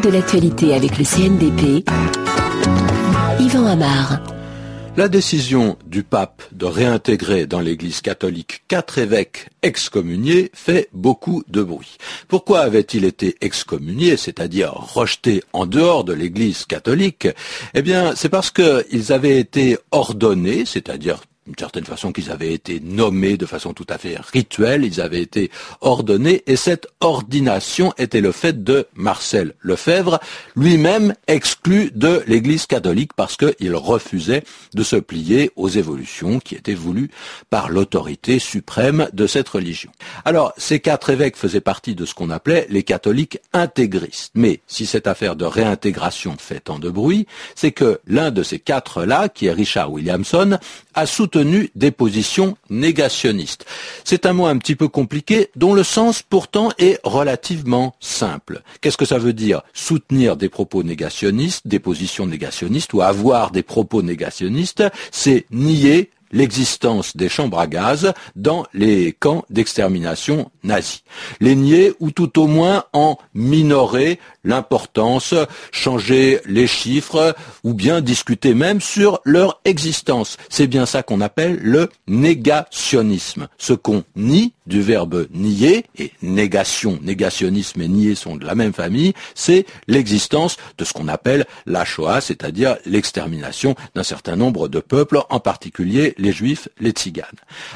de l'actualité avec le CNDP. Yvan Amar. La décision du pape de réintégrer dans l'Église catholique quatre évêques excommuniés fait beaucoup de bruit. Pourquoi avaient-ils été excommuniés, c'est-à-dire rejetés en dehors de l'Église catholique? Eh bien, c'est parce qu'ils avaient été ordonnés, c'est-à-dire d'une certaine façon qu'ils avaient été nommés de façon tout à fait rituelle, ils avaient été ordonnés, et cette ordination était le fait de Marcel Lefebvre, lui-même exclu de l'Église catholique parce qu'il refusait de se plier aux évolutions qui étaient voulues par l'autorité suprême de cette religion. Alors, ces quatre évêques faisaient partie de ce qu'on appelait les catholiques intégristes. Mais si cette affaire de réintégration fait tant de bruit, c'est que l'un de ces quatre-là, qui est Richard Williamson, a soutenu des positions négationnistes. C'est un mot un petit peu compliqué dont le sens pourtant est relativement simple. Qu'est-ce que ça veut dire Soutenir des propos négationnistes, des positions négationnistes ou avoir des propos négationnistes, c'est nier l'existence des chambres à gaz dans les camps d'extermination nazis. Les nier ou tout au moins en minorer l'importance, changer les chiffres ou bien discuter même sur leur existence. C'est bien ça qu'on appelle le négationnisme. Ce qu'on nie du verbe nier et négation, négationnisme et nier sont de la même famille, c'est l'existence de ce qu'on appelle la Shoah, c'est-à-dire l'extermination d'un certain nombre de peuples, en particulier les juifs, les tziganes.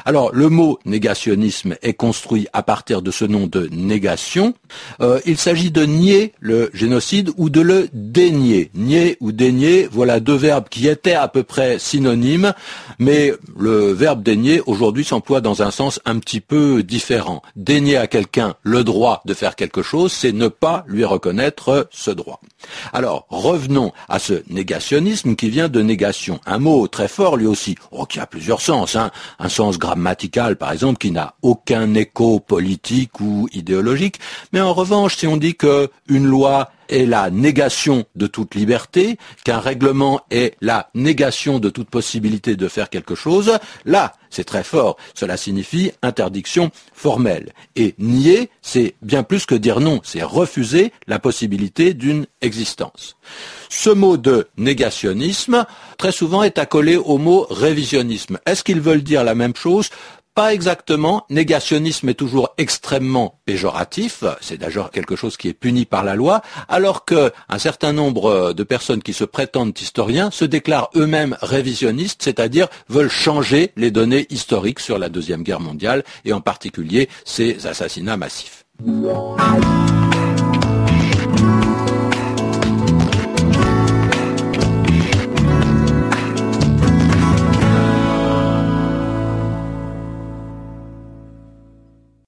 Alors le mot négationnisme est construit à partir de ce nom de négation. Euh, il s'agit de nier le génocide ou de le dénier. Nier ou dénier, voilà deux verbes qui étaient à peu près synonymes, mais le verbe dénier aujourd'hui s'emploie dans un sens un petit peu différent. Dénier à quelqu'un le droit de faire quelque chose, c'est ne pas lui reconnaître ce droit. Alors, revenons à ce négationnisme qui vient de négation. Un mot très fort lui aussi, oh, qui a plusieurs sens. Hein. Un sens grammatical, par exemple, qui n'a aucun écho politique ou idéologique. Mais en revanche, si on dit que une loi est la négation de toute liberté, qu'un règlement est la négation de toute possibilité de faire quelque chose, là, c'est très fort. Cela signifie interdiction formelle. Et nier, c'est bien plus que dire non, c'est refuser la possibilité d'une existence. Ce mot de négationnisme, très souvent, est accolé au mot révisionnisme. Est-ce qu'ils veulent dire la même chose? Pas exactement. Négationnisme est toujours extrêmement péjoratif. C'est d'ailleurs quelque chose qui est puni par la loi, alors que un certain nombre de personnes qui se prétendent historiens se déclarent eux-mêmes révisionnistes, c'est-à-dire veulent changer les données historiques sur la Deuxième Guerre mondiale et en particulier ces assassinats massifs.